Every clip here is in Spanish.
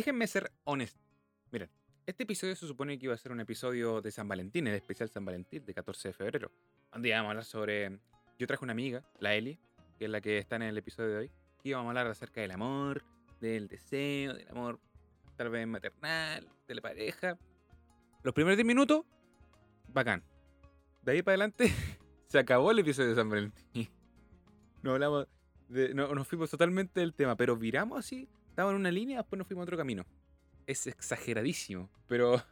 déjenme ser honesto. Miren, este episodio se supone que iba a ser un episodio de San Valentín, el especial San Valentín de 14 de febrero. Donde íbamos a hablar sobre. Yo traje una amiga, la Eli, que es la que está en el episodio de hoy. Y íbamos a hablar acerca del amor, del deseo, del amor tal vez maternal, de la pareja. Los primeros 10 minutos, bacán. De ahí para adelante, se acabó el episodio de San Valentín. No hablamos. De, no, nos fuimos totalmente del tema, pero viramos así, estábamos en una línea, después nos fuimos a otro camino. Es exageradísimo, pero.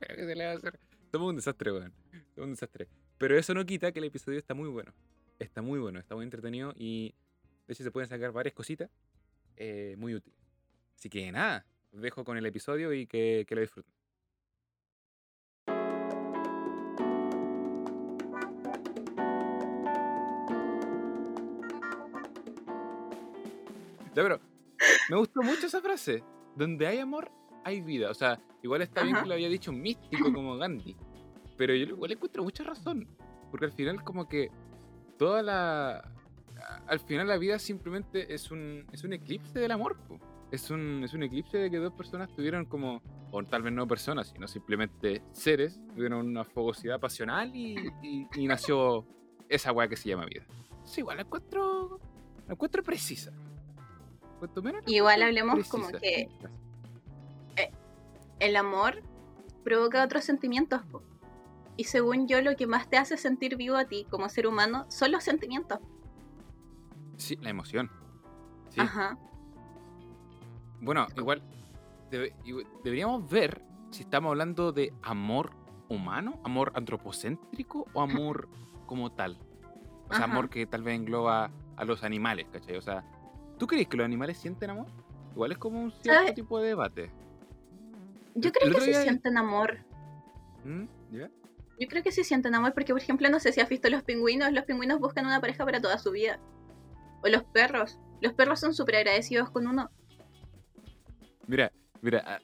¿Qué se le va a hacer? Somos un desastre, weón. Somos un desastre. Pero eso no quita que el episodio está muy bueno. Está muy bueno, está muy entretenido y de hecho se pueden sacar varias cositas eh, muy útiles. Así que nada, dejo con el episodio y que, que lo disfruten. Ya, pero me gustó mucho esa frase. Donde hay amor, hay vida. O sea, igual está bien Ajá. que lo había dicho un místico como Gandhi. Pero yo igual encuentro mucha razón. Porque al final como que toda la... Al final la vida simplemente es un, es un eclipse del amor. po. Es un, es un eclipse de que dos personas tuvieron como... O tal vez no personas, sino simplemente seres. Tuvieron una fogosidad pasional y, y- y nació esa weá que se llama vida. Sí, igual la encuentro... La encuentro precisa. Cuanto menos la Igual hablemos como que el amor provoca otros sentimientos. po. Y según yo, lo que más te hace sentir vivo a ti como ser humano son los sentimientos. Sí, la emoción. Sí. Ajá. Bueno, igual debe- igu- deberíamos ver si estamos hablando de amor humano, amor antropocéntrico o amor como tal. O sea, Ajá. amor que tal vez engloba a los animales, ¿cachai? O sea, ¿tú crees que los animales sienten amor? Igual es como un cierto ¿Sabes? tipo de debate. Yo creo que sí sienten amor. ¿Mm? ¿Ya? Yo creo que sí sienten amor porque, por ejemplo, no sé si has visto los pingüinos. Los pingüinos buscan una pareja para toda su vida. O los perros. Los perros son súper agradecidos con uno. Mira, mira,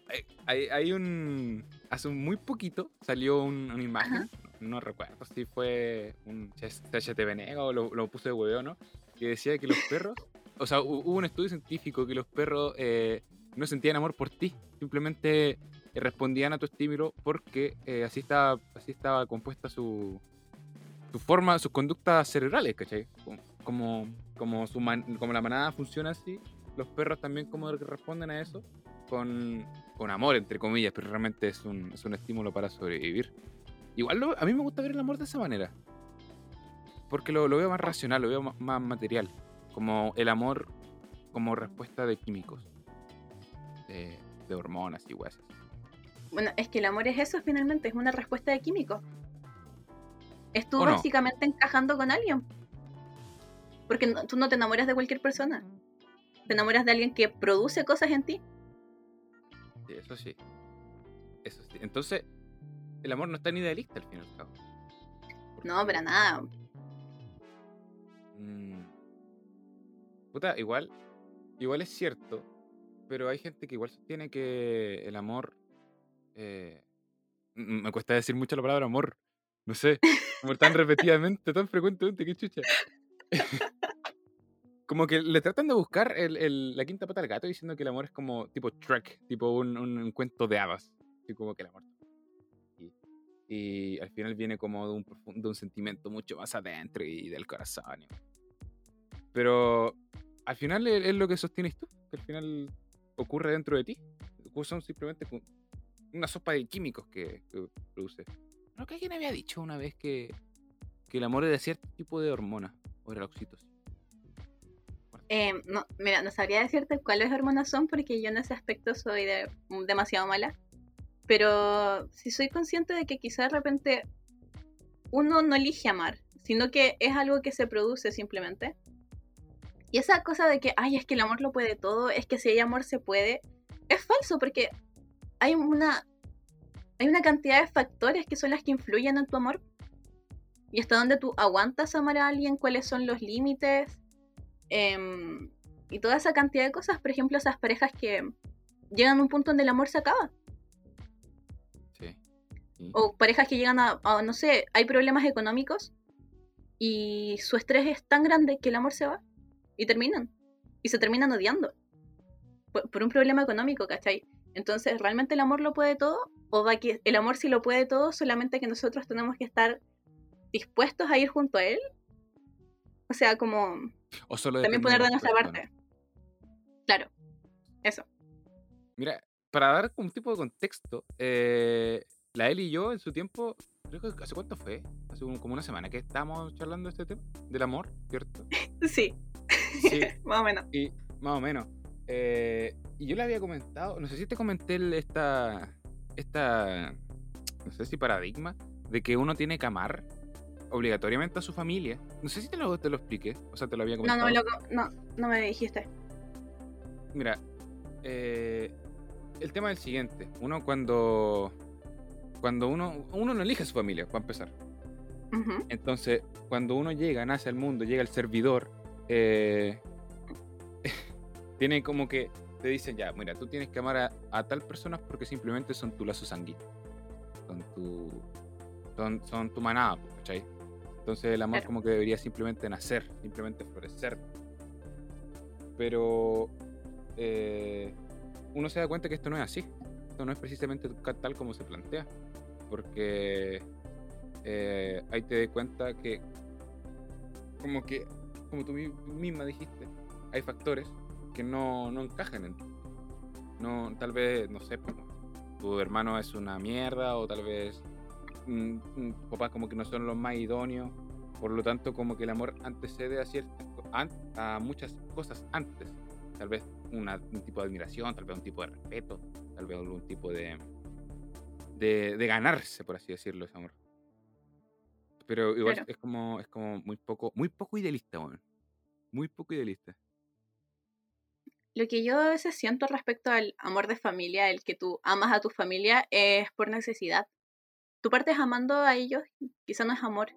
hay- un... Hace muy poquito salió un- una imagen, no recuerdo si fue un CHTV Nega o lo, lo puse de hueveo, ¿no? Que decía que los perros, o sea, hu- hubo un estudio científico que los perros eh, no sentían amor por ti, simplemente eh, respondían a tu estímulo porque eh, así, estaba, así estaba compuesta su, su forma, sus conductas cerebrales, ¿cachai? Como, como, su como la manada funciona así, los perros también como responden a eso con, con amor, entre comillas, pero realmente es un, es un estímulo para sobrevivir. Igual a mí me gusta ver el amor de esa manera. Porque lo, lo veo más racional, lo veo más material. Como el amor como respuesta de químicos. De, de hormonas y weas. Bueno, es que el amor es eso finalmente, es una respuesta de químicos. Es tú ¿O no? básicamente encajando con alguien. Porque no- tú no te enamoras de cualquier persona. Te enamoras de alguien que produce cosas en ti. Sí, eso sí. Eso sí. Entonces, el amor no es tan idealista al fin y al cabo. No, para nada. Mm. Puta, igual, igual es cierto, pero hay gente que igual sostiene que el amor. eh, me cuesta decir mucho la palabra amor. No sé, como tan repetidamente, tan frecuentemente, qué chucha. como que le tratan de buscar el- el- la quinta pata al gato diciendo que el amor es como tipo Trek, tipo un, un- un cuento de hadas. Así como que el amor. Y, y al final viene como de un, de un sentimiento mucho más adentro y del corazón. y- pero al final es, es lo que sostienes tú, que al final ocurre dentro de ti. Son simplemente una sopa de químicos que, que produce. Creo que alguien había dicho una vez que, que el amor de cierto tipo de hormona, o era oxitocina. Eh, no, mira, no sabría decirte cuáles hormonas son porque yo en ese aspecto soy de- demasiado mala. Pero sí soy consciente de que quizás de repente uno no elige amar, sino que es algo que se produce simplemente. Y esa cosa de que, ay, es que el amor lo puede todo, es que si hay amor se puede, es falso porque hay una, hay una cantidad de factores que son las que influyen en tu amor. Y hasta dónde tú aguantas amar a alguien, cuáles son los límites, em, y toda esa cantidad de cosas. Por ejemplo, esas parejas que llegan a un punto donde el amor se acaba. Sí. Sí. O parejas que llegan a, a, no sé, hay problemas económicos y su estrés es tan grande que el amor se va y terminan. Y se terminan odiando. Por, por un problema económico, ¿cachai? Entonces, ¿realmente el amor lo puede todo? ¿O va que el amor sí lo puede todo, solamente que nosotros tenemos que estar dispuestos a ir junto a él? O sea, como también poner de nuestra parte. Claro, eso. Mira, para dar un tipo de contexto, eh, la Eli y yo en su tiempo, creo que hace cuánto fue, hace como una semana que estábamos charlando de este tema, del amor, ¿cierto? Sí, sí. más o menos. Y más o menos. Eh, y yo le había comentado, no sé si te comenté esta, esta, no sé si paradigma, de que uno tiene que amar obligatoriamente a su familia. No sé si te lo, te lo expliqué, o sea, te lo había comentado. No, no, no, no me dijiste. Mira, eh, el tema es el siguiente. Uno cuando, cuando uno, uno no elige a su familia, para empezar. Entonces, cuando uno llega, nace al mundo, llega al servidor, eh, tiene como que te dicen ya, mira, tú tienes que amar a, tal persona porque simplemente son tu lazo sanguíneo. Son tu, son, son tu manada, ¿cachai? Entonces el amor como que debería simplemente nacer, simplemente florecer. Pero eh, uno se da cuenta que esto no es así. Esto no es precisamente tal como se plantea. Porque eh, ahí te das cuenta que como que, como tú misma dijiste, hay factores que no, no encajan en ti. No, tal vez, no sé, tu hermano es una mierda o tal vez papás como que no son los más idóneos. Por lo tanto, como que el amor antecede a, ciertas, a muchas cosas antes. Tal vez una, un tipo de admiración, tal vez un tipo de respeto, tal vez algún tipo de, de, de ganarse, por así decirlo, ese amor. Pero igual es como es como muy poco muy poco idealista, bueno. Muy poco idealista. Lo que yo a veces siento respecto al amor de familia, el que tú amas a tu familia, es por necesidad. Tú partes amando a ellos, quizá no es amor,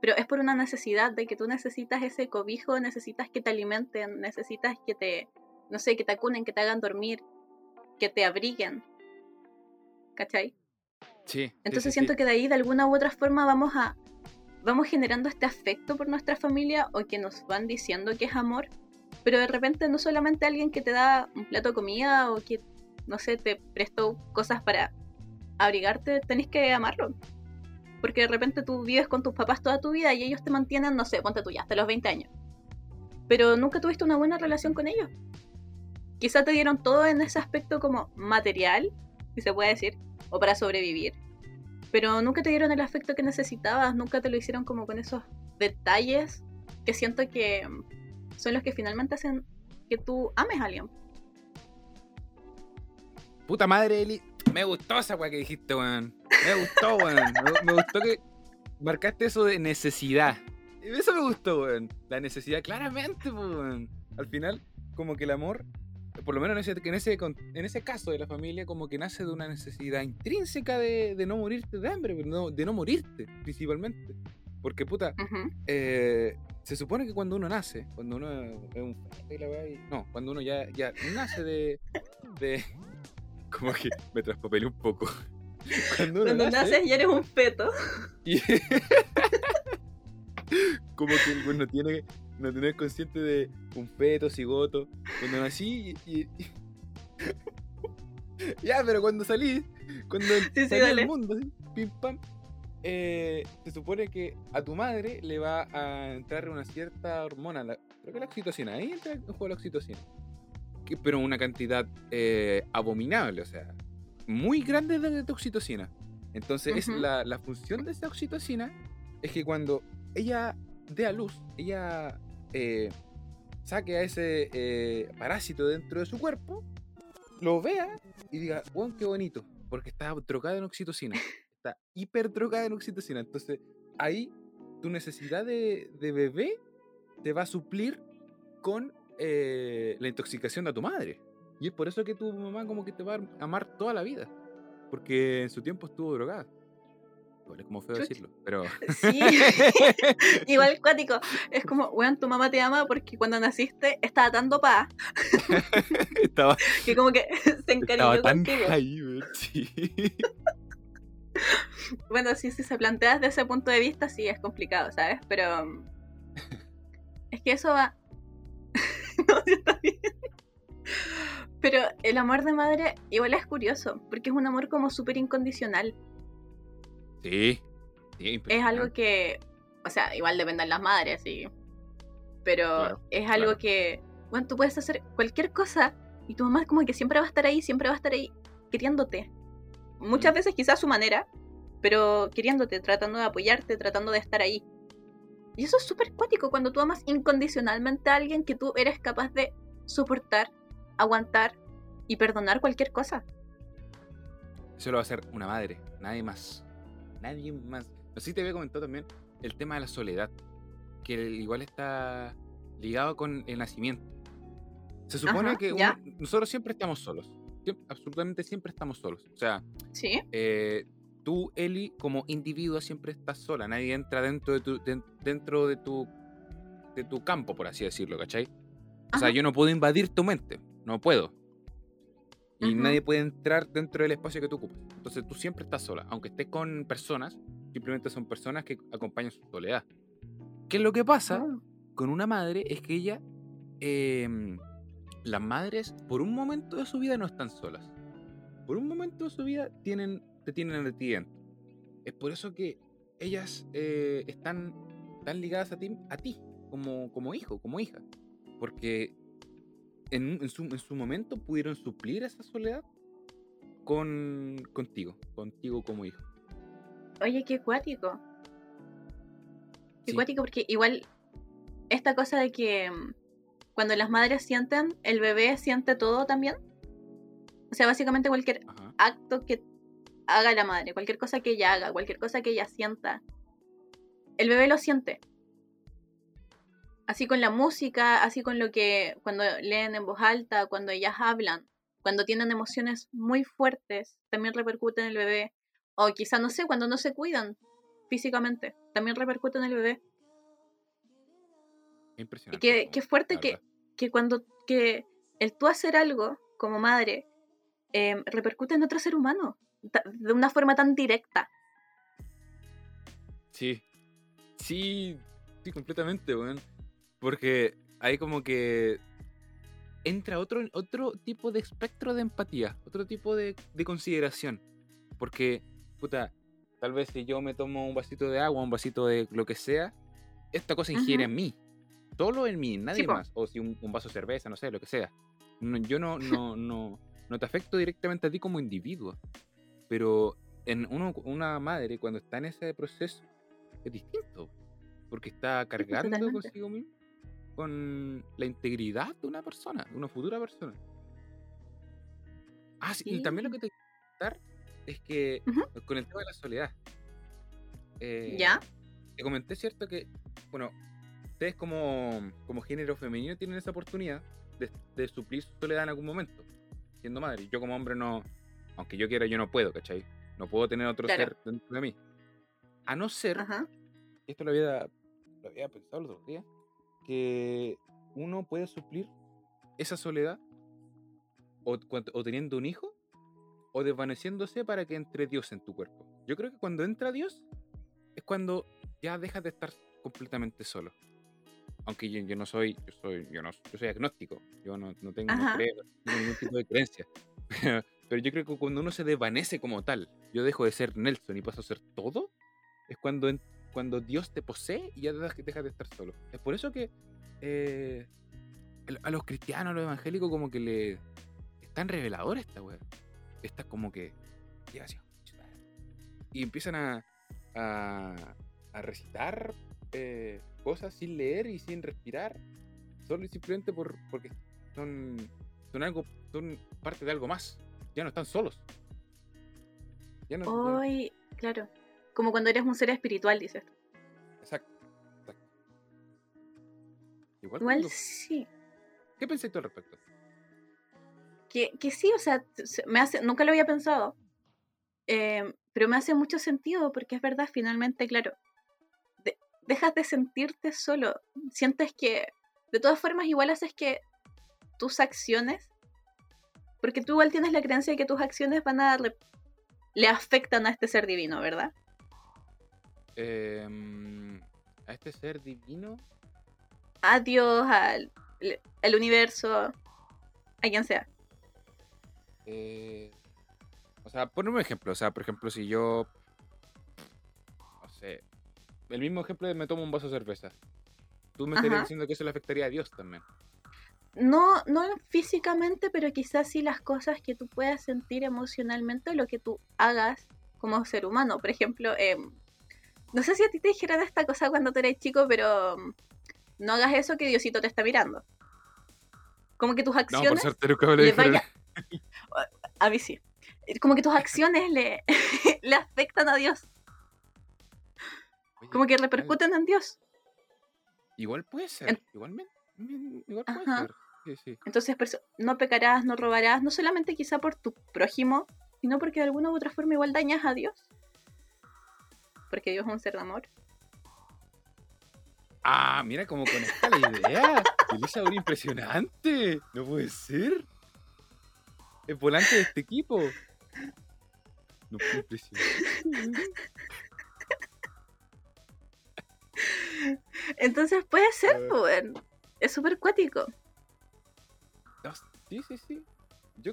pero es por una necesidad de que tú necesitas ese cobijo, necesitas que te alimenten, necesitas que te, no sé, que te acunen, que te hagan dormir, que te abriguen. ¿Cachai? Sí. Entonces siento que de ahí de alguna u otra forma vamos a vamos generando este afecto por nuestra familia o que nos van diciendo que es amor, pero de repente no solamente alguien que te da un plato de comida o que, no sé, te prestó cosas para abrigarte, tenés que amarlo. Porque de repente tú vives con tus papás toda tu vida y ellos te mantienen, no sé, ponte tú ya, hasta los 20 años. Pero nunca tuviste una buena relación con ellos. Quizá te dieron todo en ese aspecto como material, si se puede decir, o para sobrevivir. Pero nunca te dieron el afecto que necesitabas, nunca te lo hicieron como con esos detalles que siento que son los que finalmente hacen que tú ames a alguien. Puta madre, Eli. Me gustó esa weá que dijiste, weón. Me gustó, weón. Me, gustó que marcaste eso de necesidad. Eso me gustó, weón. La necesidad, claramente, weón. Al final, como que el amor, por lo menos en ese, en ese, en ese caso de la familia, como que nace de una necesidad intrínseca de, de no morirte de hambre, de no morirte, principalmente. Porque, puta, eh, se supone que cuando uno nace, cuando uno es un no, cuando uno ya, ya nace de, de como que me traspapelé un poco. Cuando, uno naces y eres un feto. como que uno tiene no tener consciente de un feto, cigoto. Cuando nací y, ya, pero cuando salí, cuando sí, salí al mundo, pim pam, eh, se supone que a tu madre le va a entrar una cierta hormona, creo que la oxitocina, ahí entra en juego la oxitocina, pero una cantidad eh, abominable, o sea, muy grande de, oxitocina. Entonces, es la, la, función de esa oxitocina es que cuando ella dé a luz, ella eh, saque a ese parásito dentro de su cuerpo, lo vea y diga, wow, qué bonito, porque está trocada en oxitocina está hiper drogada en oxitocina. Entonces, ahí tu necesidad de, bebé te va a suplir con eh, la intoxicación de tu madre. Y es por eso que tu mamá como que te va a amar toda la vida. Porque en su tiempo estuvo drogada. Es como feo decirlo, pero... Sí, igual cuático. Es como, weón, tu mamá te ama porque cuando naciste estaba tan dopada. estaba... Que como que se encariñó estaba tan contigo. Ahí, sí. bueno, sí, si se plantea desde ese punto de vista, sí es complicado, ¿sabes? Pero mm, es que eso va. no, sí está bien. Pero el amor de madre igual es curioso, porque es un amor como súper incondicional. Sí. es algo que, o sea, igual dependen las madres, sí. Pero es algo que, bueno, tú puedes hacer cualquier cosa y tu mamá como que siempre va a estar ahí, siempre va a estar ahí, queriéndote. Muchas mm. veces quizás a su manera, pero queriéndote, tratando de apoyarte, tratando de estar ahí. Y eso es súper cuático cuando tú amas incondicionalmente a alguien que tú eres capaz de soportar, aguantar y perdonar cualquier cosa. Eso lo va a hacer una madre, nadie más. Nadie más. Si te había comentado también el tema de la soledad, que igual está ligado con el nacimiento. Se supone que nosotros siempre estamos solos. absolutamente siempre estamos solos. O sea, ¿Sí? Eh, tú, Eli, como individuo siempre estás sola. Nadie entra dentro de tu, dentro de tu, de tu campo, por así decirlo, ¿cachai? O sea, yo no puedo invadir tu mente. No puedo. Y nadie puede entrar dentro del espacio que tú ocupas. Entonces tú siempre estás sola. Aunque estés con personas, simplemente son personas que acompañan su soledad. ¿Qué es lo que pasa ah. con una madre? Es que ella eh, las madres por un momento de su vida no están solas. Por un momento de su vida tienen, te tienen a ti dentro. Es por eso que ellas eh, están tan ligadas a ti, a ti como, como hijo, como hija. Porque en, en, su, en su momento pudieron suplir esa soledad con, contigo, contigo como hijo. Oye, qué cuático. Qué cuático porque igual esta cosa de que mm, cuando las madres sienten, el bebé siente todo también. O sea, básicamente cualquier acto que haga la madre, cualquier cosa que ella haga, cualquier cosa que ella sienta, el bebé lo siente. Así con la música, así con lo que cuando leen en voz alta, cuando ellas hablan, cuando tienen emociones muy fuertes, también repercute en el bebé. O quizá, no sé, cuando no se cuidan físicamente, también repercute en el bebé. Impresionante. Y qué, fuerte que, que cuando que el tú hacer algo como madre em, repercute en otro ser humano de una forma tan directa. Sí, sí, sí, completamente, Porque hay como que entra otro, otro tipo de espectro de empatía, otro tipo de, consideración. Porque, puta, tal vez si yo me tomo un vasito de agua, un vasito de lo que sea, esta cosa ingiere en mí solo en mí, nadie más. O si un, vaso de cerveza, no sé, lo que sea. yo no, no, no, no te afecto directamente a ti como individuo. Pero en uno, una madre, cuando está en ese proceso, es distinto. Porque está cargando consigo mismo con la integridad de una persona, de una futura persona. Ah, sí, y también lo que te quiero contar es que con el tema de la soledad. Eh, ¿Ya? Te comenté, ¿cierto? Que, bueno, ustedes como, como género femenino tienen esa oportunidad de, suplir su soledad en algún momento, siendo madre. Yo como hombre no, aunque yo quiera, yo no puedo, ¿cachai? No puedo tener otro ser dentro de mí. A no ser, esto lo había, lo había pensado el otro día, que uno puede suplir esa soledad o, o teniendo un hijo o desvaneciéndose para que entre Dios en tu cuerpo. Yo creo que cuando entra Dios es cuando ya dejas de estar completamente solo aunque yo, no soy, yo soy, yo no, yo soy agnóstico, yo no, no tengo, ningún tipo de creencia. Pero yo creo que cuando uno se desvanece como tal, yo dejo de ser Nelson y paso a ser todo, es cuando, cuando Dios te posee y ya dejas, de estar solo. Es por eso que eh, a los cristianos, a los evangélicos, como que le. Es tan revelador esta weá. Está como que. Y empiezan a, a, a recitar eh, cosas sin leer y sin respirar, solo y simplemente por, porque son, son, algo, son parte de algo más. Ya no están solos. Ya no, Hoy, claro. Como cuando eres un ser espiritual, dices. Exacto. Igual, sí. ¿Qué pensé tú al respecto? Que, que, sí, o sea, me hace, nunca lo había pensado, eh, pero me hace mucho sentido porque es verdad, finalmente, claro, dejas de sentirte solo. Sientes que, de todas formas, igual haces que tus acciones, porque tú igual tienes la creencia de que tus acciones van a le afectan a este ser divino, ¿verdad? Em, a este ser divino. A Dios, al, al universo, a quien sea. Eh, o sea, ponme un ejemplo. O sea, por ejemplo, si yo. No sé. El mismo ejemplo de me tomo un vaso de cerveza. Tú me estarías diciendo que eso le afectaría a Dios también. No, no físicamente, pero quizás sí las cosas que tú puedas sentir emocionalmente lo que tú hagas como ser humano. Por ejemplo, em, no sé si a ti te dijeron esta cosa cuando tú eres chico, pero mm, no hagas eso que Diosito te está mirando. Como que tus No, por acciones, nunca me lo le vaya- a mí sí, como que tus acciones le, le afectan a Dios, Oye, como que repercuten en Dios. Igual puede ser. En- Igual, me- me- igual puede Ajá. ser. Sí, sí. Entonces, no pecarás, no robarás, no solamente quizá por tu prójimo, sino porque de alguna u otra forma igual dañas a Dios. Porque Dios es un ser de amor. Ah, mira cómo conecta la idea. Elisa, un impresionante. No puede ser. El volante de este equipo. No puede impresionante. Entonces puede ser, Eh. pues. Es súper cuático. Sí, sí, sí. Yo,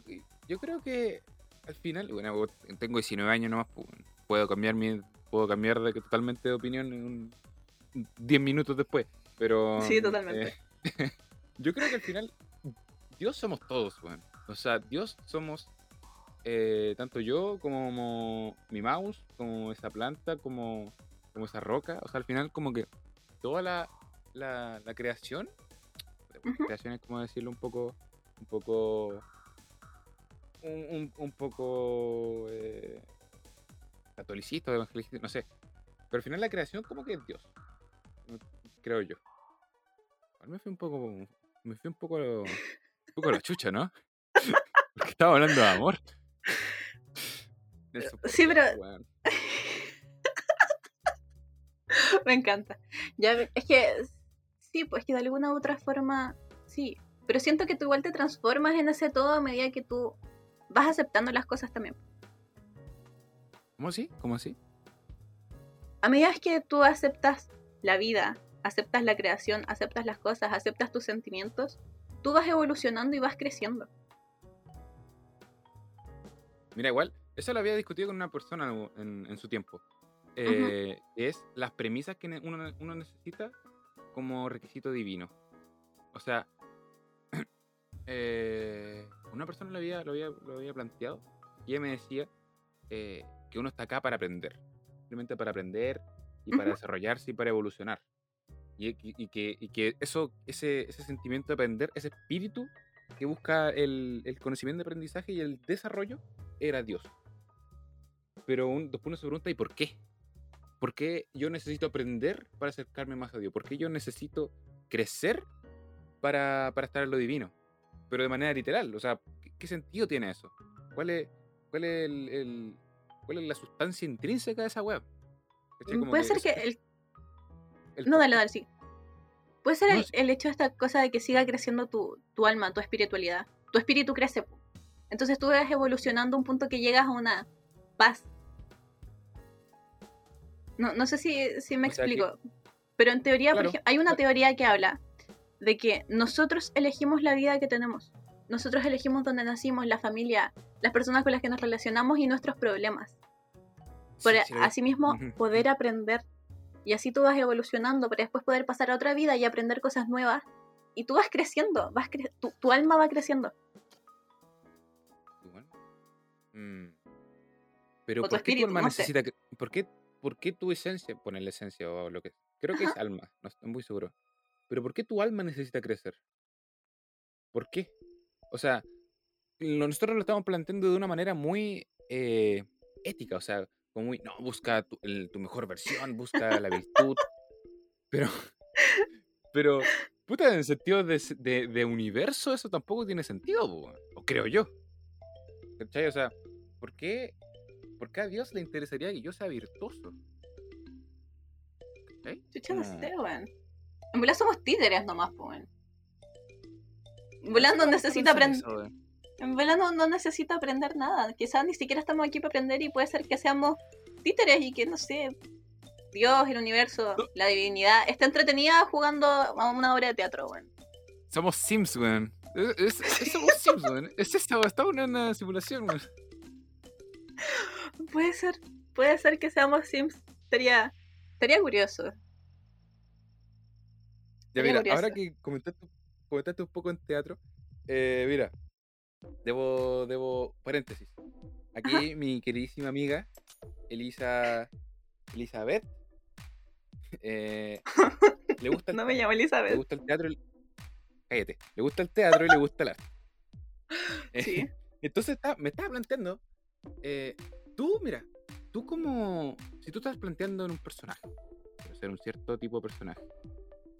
yo creo que al final, bueno, tengo 19 años nomás, pues, puedo cambiar mi, puedo cambiar de, totalmente de opinión en un 10 minutos después. Pero. Sí, totalmente. eh, yo creo que al final, Dios somos todos, weón. O sea, Dios somos eh, tanto yo como mi mouse, como esa planta, como, como esa roca. O sea, al final, como que toda la, la, la creación, Ujú. creación es como decirlo un poco, un poco, un, un- un poco eh, catolicista, evangelicista, no sé. Pero al final la creación como que es Dios, creo yo. Igual me fui un poco, me fui un poco, lo- un poco a la chucha, ¿no? Porque estaba hablando de amor. Por Sí, pero-. Me encanta. Ya, es que sí, pues que de alguna u otra forma, sí. Pero siento que tú igual te transformas en ese todo a medida que tú vas aceptando las cosas también. ¿Cómo así? ¿Cómo así? A medida que tú aceptas la vida, aceptas la creación, aceptas las cosas, aceptas tus sentimientos, tú vas evolucionando y vas creciendo. Mira, igual, eso lo había discutido con una persona en, su tiempo. Eh, Es las premisas que uno necesita como requisito divino. O sea, eh, una persona lo había, lo había, lo había planteado y ella me decía eh, que uno está acá para aprender. Simplemente para aprender y para Ujú. desarrollarse y para evolucionar. Y, y- y que, y que eso, ese, ese sentimiento de aprender, ese espíritu que busca el, el conocimiento de aprendizaje y el desarrollo, era Dios. Pero un, después uno se pregunta, ¿y por qué? ¿Por qué yo necesito aprender para acercarme más a Dios? ¿Por qué yo necesito crecer para, para estar en lo divino? Pero de manera literal, o sea, ¿qué, qué sentido tiene eso? ¿Cuál es, cuál es, el, el- cuál es la sustancia intrínseca de esa web? Puede ser que el... el No, dale, dale, sí. Puede ser No, el, sí. el hecho de esta cosa de que siga creciendo tu, tu alma, tu espiritualidad. Tu espíritu crece. Entonces tú vas evolucionando a un punto que llegas a una paz. No, no sé si, si me O sea que- explico. Pero en teoría, por ejemplo, hay una teoría que habla de que nosotros elegimos la vida que tenemos. Nosotros elegimos dónde nacimos, la familia, las personas con las que nos relacionamos y nuestros problemas. Sí, Para sí asimismo Ujú, poder aprender. Y así tú vas evolucionando para después poder pasar a otra vida y aprender cosas nuevas. Y tú vas creciendo, vas cre- tu, tu alma va creciendo. Igual. Mm. Pero ¿por qué tu espíritu, alma no sé. necesita que- ¿por qué, por qué tu esencia, ponerle esencia o lo que creo que es alma, no estoy muy seguro. Pero ¿por qué tu alma necesita crecer? ¿Por qué? O sea, nosotros lo estamos planteando de una manera muy eh, ética, o sea, como muy, no, busca tu, el- tu mejor versión, busca la virtud, pero, pero, puta, en el sentido de, s- de- de universo eso tampoco tiene sentido, weón, o creo yo. ¿Cachai? O sea, ¿por qué, ¿por qué a Dios le interesaría que yo sea virtuoso? ¿Cachai? Chucha, no sé, weón. En volar somos títeres nomás, weón. Sé, necesita aprender. volar no, necesita aprender nada. Quizás ni siquiera estamos aquí para aprender y puede ser que seamos títeres y que, no sé, Dios, el universo, la divinidad, esté entretenida jugando a una obra de teatro, weón. Somos Sims, weón. Es, somos Sims, weón. Es esta, en una simulación, weón. Puede ser, puede ser que seamos Sims. Estaría, estaría curioso. Ya, mira, ahora que comentaste, comentaste un poco en teatro, eh, mira, debo, debo, paréntesis. Aquí Ajá. mi queridísima amiga, Elisa, Elizabeth, eh, le gusta el, No me llamo le Elizabeth. gusta el teatro, cállate, le gusta el teatro y le gusta el arte. Eh, Sí. Entonces está- me estaba planteando, eh, tú, mira, tú como, si tú estás planteando en un personaje, ser un cierto tipo de personaje,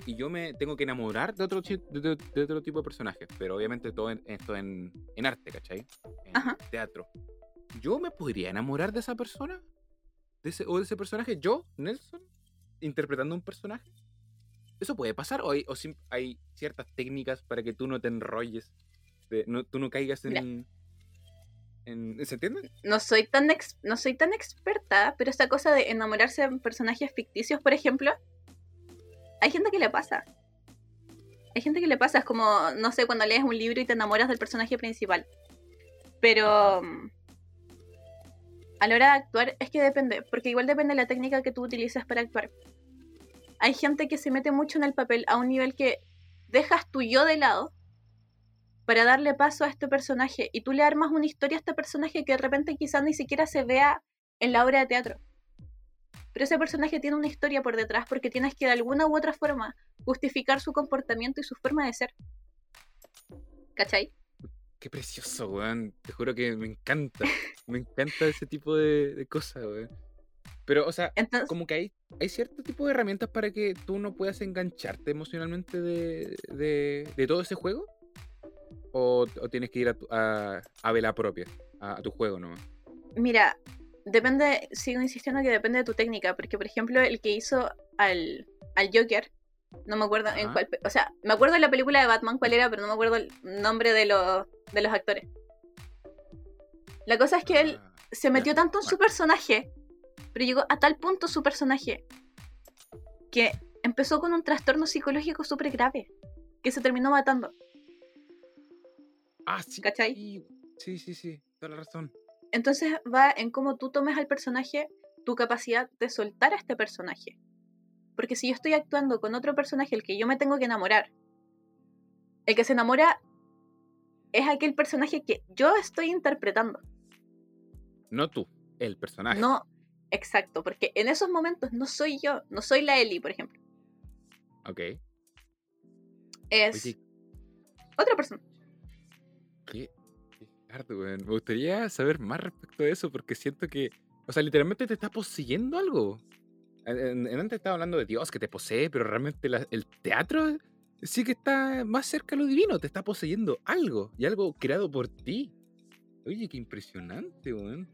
y yo me tengo que enamorar de otro, de, otro tipo de personaje, pero obviamente todo en- esto en, en arte, ¿cachai? En Ajá. teatro. ¿Yo me podría enamorar de esa persona? ¿De ese, ¿O de ese personaje? ¿Yo, Nelson, interpretando un personaje? ¿Eso puede pasar? ¿O hay, o sim- hay ciertas técnicas para que tú no te enrolles? de- no, tú no caigas en, en... ¿Se entiende? No soy tan ex- no soy tan experta, pero esta cosa de enamorarse de personajes ficticios, por ejemplo, hay gente que le pasa. Hay gente que le pasa, es como, no sé, cuando lees un libro y te enamoras del personaje principal. Pero mm, a la hora de actuar es que depende, porque igual depende de la técnica que tú utilices para actuar. Hay gente que se mete mucho en el papel a un nivel que dejas tu yo de lado para darle paso a este personaje y tú le armas una historia a este personaje que de repente quizás ni siquiera se vea en la obra de teatro. Pero ese personaje tiene una historia por detrás porque tienes que de alguna u otra forma justificar su comportamiento y su forma de ser. ¿Cachai? Qué precioso, weón. Te juro que me encanta. me encanta ese tipo de, de cosas, weón. Pero, o sea, Entonces, como que hay, hay cierto tipo de herramientas para que tú no puedas engancharte emocionalmente de, de, de todo ese juego. O, o tienes que ir a, tu- a, a vela propia, a, a tu juego nomás. mira, depende, sigo insistiendo que depende de tu técnica, porque por ejemplo el que hizo al, al Joker, no me acuerdo en cuál, o sea, me acuerdo de la película de Batman cuál era, pero no me acuerdo el nombre de los, de los actores. La cosa es que él Ah, se metió tanto en su personaje, pero llegó a tal punto su personaje, que empezó con un trastorno psicológico súper grave, que se terminó matando. Ah, sí. ¿Cachai? Sí, sí, sí. Toda la razón. Entonces va en cómo tú tomes al personaje, tu capacidad de soltar a este personaje. Porque si yo estoy actuando con otro personaje, el que yo me tengo que enamorar, el que se enamora es aquel personaje que yo estoy interpretando. No tú, el personaje. No, exacto, porque en esos momentos no soy yo, no soy la Ellie, por ejemplo. Ok. Es Oye, otra persona. qué, weón. Me gustaría saber más respecto de eso porque siento que, o sea, literalmente te está poseyendo algo. En, en- antes estaba hablando de Dios que te posee, pero realmente la- el teatro sí que está más cerca de lo divino, te está poseyendo algo y algo creado por ti. Oye, qué impresionante, weón.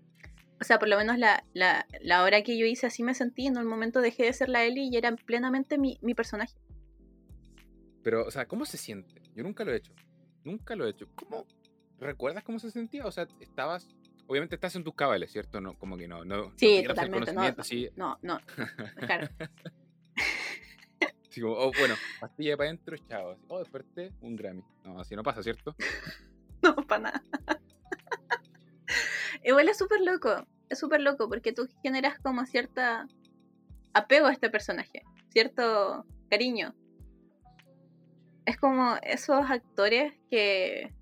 O sea, por lo menos la, la, la hora que yo hice así me sentí, en un momento dejé de ser la Ellie y era plenamente mi, mi personaje. Pero, o sea, ¿cómo se siente? Yo nunca lo he hecho. Nunca lo he hecho. ¿Cómo? ¿Recuerdas cómo se sentía? O sea, estabas. Obviamente estás en tus cabales, ¿cierto? No, como que no. no no Sí, el totalmente, no, así, No, no, claro. así como, oh, bueno, pastilla para adentro, chao. así, Oh, desperté, un Grammy. No, así no pasa, ¿cierto? No, para nada. Igual es súper loco, es súper loco porque tú generas como cierta apego a este personaje, cierto cariño. Es como esos actores que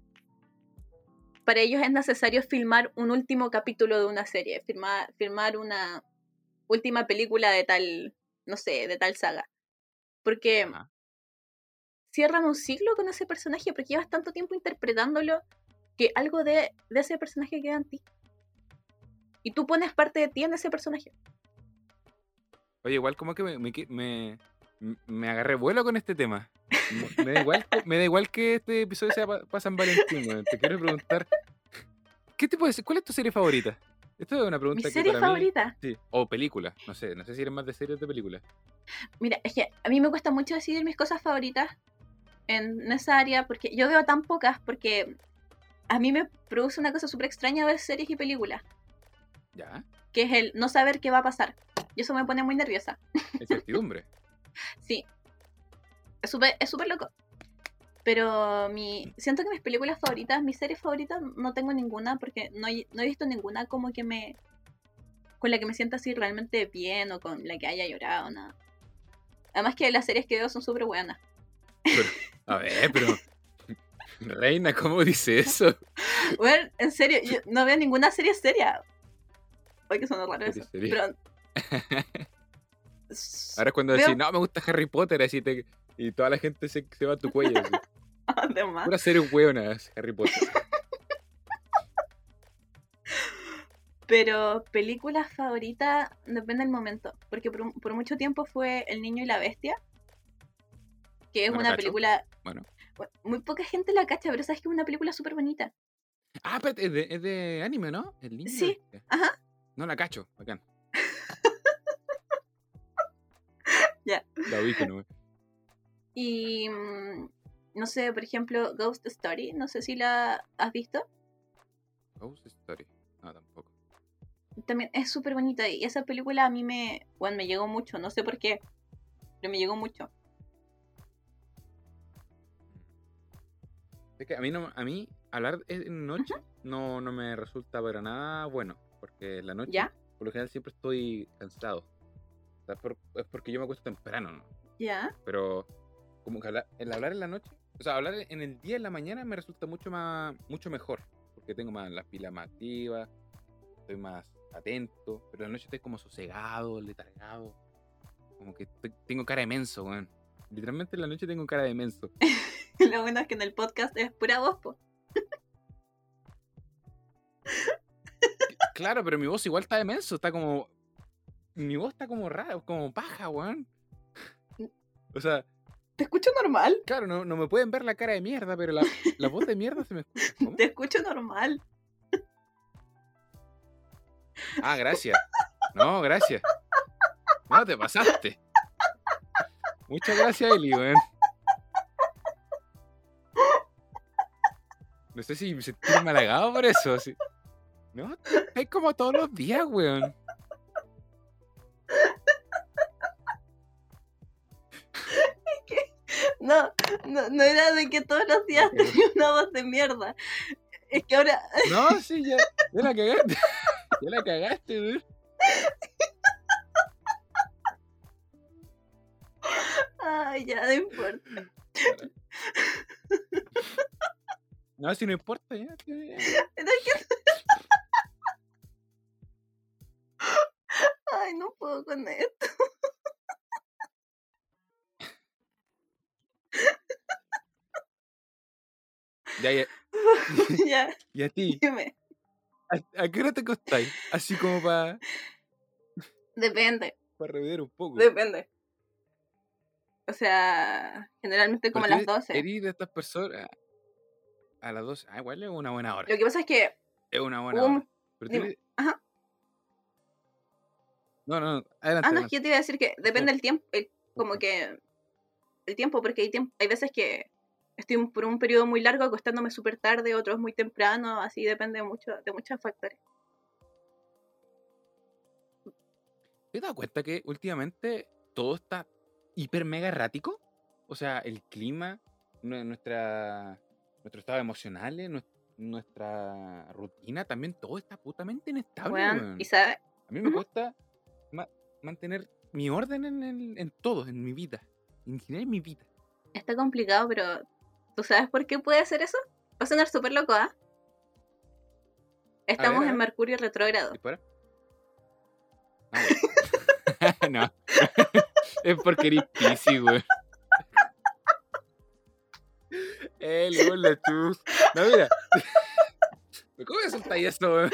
para ellos es necesario filmar un último capítulo de una serie, filmar, filmar una última película de tal, no sé, de tal saga. Porque Ajá. cierran un ciclo con ese personaje porque llevas tanto tiempo interpretándolo que algo de, de ese personaje queda en ti. Y tú pones parte de ti en ese personaje. Oye, igual como que me, me, que- me, me agarré vuelo con este tema. Me, da igual, me da igual que este episodio sea para San Valentín. Te quiero preguntar. ¿Qué tipo de, ¿Cuál es tu serie favorita? Esto es una Mi pregunta que serie para mí- favorita. Sí, o película, no sé, no sé si eres más de series o de películas. Mira, es que a mí me cuesta mucho decidir mis cosas favoritas en esa área porque yo veo tan pocas porque a mí me produce una cosa súper extraña ver series y películas, ¿Ya? que es el no saber qué va a pasar. Y eso me pone muy nerviosa. Incertidumbre. Sí. Es súper es súper loco. Pero mi siento que mis películas favoritas, mis series favoritas, no tengo ninguna porque no, he- no he visto ninguna como que me... con la que me sienta así realmente bien o con la que haya llorado, nada. Además que las series que veo son súper buenas. A ver, pero. Reina, ¿cómo dice eso? Bueno, en serio, yo no veo ninguna serie seria. Oye, que suena raro eso. Pero... Ahora es cuando Veo- decís, no, me gusta Harry Potter, así te... y toda la gente se, se va a tu cuello. Así. Además. Pura serie hueonas, Harry Potter. Pero película favorita depende del momento. Porque por, mucho tiempo fue El niño y la bestia. Que es una cacho. película. Bueno. Muy poca gente la cacha, pero sabes que es una película súper bonita. Ah, espérate, es de, es de anime, ¿no? El niño. Sí, ajá. No la cacho, bacán. Ya. La ubico, ¿no? Y. mm, No sé, por ejemplo, Ghost Story. No sé si la has visto. Ghost Story. No, tampoco. También es súper bonita. Y esa película a mí me. Bueno, me llegó mucho. No sé por qué. Pero me llegó mucho. Es que a mí, no, a mí hablar en noche no, no me resulta para nada bueno. Porque en la noche, ¿Ya? por lo general, siempre estoy cansado. O sea, por- es porque yo me acuesto temprano, ¿no? ¿Ya? Pero como que hablar, el hablar en la noche, o sea, hablar en el día, en la mañana, me resulta mucho más, mucho mejor. Porque tengo más las pilas más activas, estoy más atento, pero en la noche estoy como sosegado, letargado. Como que estoy- tengo cara de menso, weón. Literalmente en la noche tengo cara de menso. Lo bueno es que en el podcast es pura voz, po. Claro, pero mi voz igual está de menso, está como. Mi voz está como rara, como paja, weón. O sea, Te escucho normal. claro, no, no me pueden ver la cara de mierda, pero la, la voz de mierda se me escucha. ¿Cómo? Te escucho normal. Ah, gracias. No, gracias. No, te pasaste. Muchas gracias, Eli, weón. No sé si me sentí malagado por eso. así. No, es como todos los días, weón. No, no, no era de que todos los días Ok. tenía una voz de mierda. Es que ahora. No, sí, ya, ya la cagaste. Ya la cagaste, weón. Ay, ya, no importa. No, si no importa, ya. ya. Ay, no puedo con esto. Ya, ya. ya, Y a ti, dime. ¿a, a qué hora te acostáis? Así como para Depende, rever un poco. depende. O sea, generalmente como a las tú 12. Eres de estas personas. A las 12. Ah, igual es una buena hora. Lo que pasa es que Es una buena hora. Pero dime. Ajá. No, no, no, adelante. Ah, no, es adelante. que yo te iba a decir que depende del tiempo, eh, como que el tiempo, porque hay, tiemp- hay veces que estoy un- por un periodo muy largo acostándome súper tarde, otros muy temprano, así depende mucho de muchos factores. ¿Te has dado cuenta que últimamente todo está hiper mega errático? O sea, el clima, nue- nuestra, nuestro estado emocional, nues- nuestra rutina, también todo está putamente inestable. Y A mí me cuesta ma- mantener mi orden en, el- en todo, en mi vida. En general en mi vida. está complicado, pero ¿tú sabes por qué puede ser eso? Va a sonar súper loco, ¿ah? Estamos en. Mercurio retrógrado. ¿Dispara? Ah, bueno. no. es porque eres Piscis, güey. Eh, luego la tú. No, mira. ¿Cómo me soltáis esto, güey?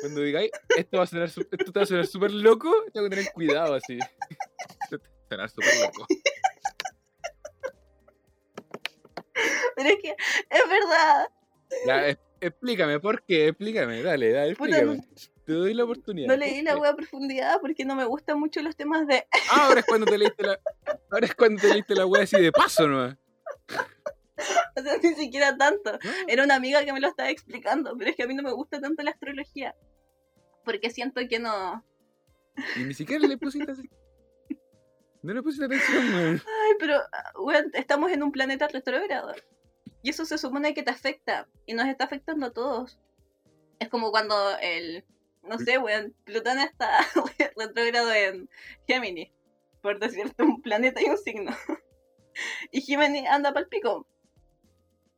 Cuando digáis, esto va a sonar, esto te va a sonar súper loco, tengo que tener cuidado así. Sonar súper loco. Pero es que es verdad. Ya, es- explícame, ¿por qué? Explícame, dale, dale, Puta, explícame. Te doy la oportunidad. No ¿por leí la web a profundidad porque no me gustan mucho los temas de. Ah, ahora es cuando te leíste la. Ahora es cuando te leíste la wea así de paso, ¿no? O sea, ni siquiera tanto. ¿No? Era una amiga que me lo estaba explicando, pero es que a mí no me gusta tanto la astrología. Porque siento que no. Y ni siquiera le pusiste así. No le puse atención, weón. Ay, pero, ah, weón, estamos en un planeta retrógrado. Y eso se supone que te afecta. Y nos está afectando a todos. Es como cuando el. No sé, weón. Plutón está retrógrado en Géminis. Por decirte un planeta y un signo. y Géminis anda para el pico.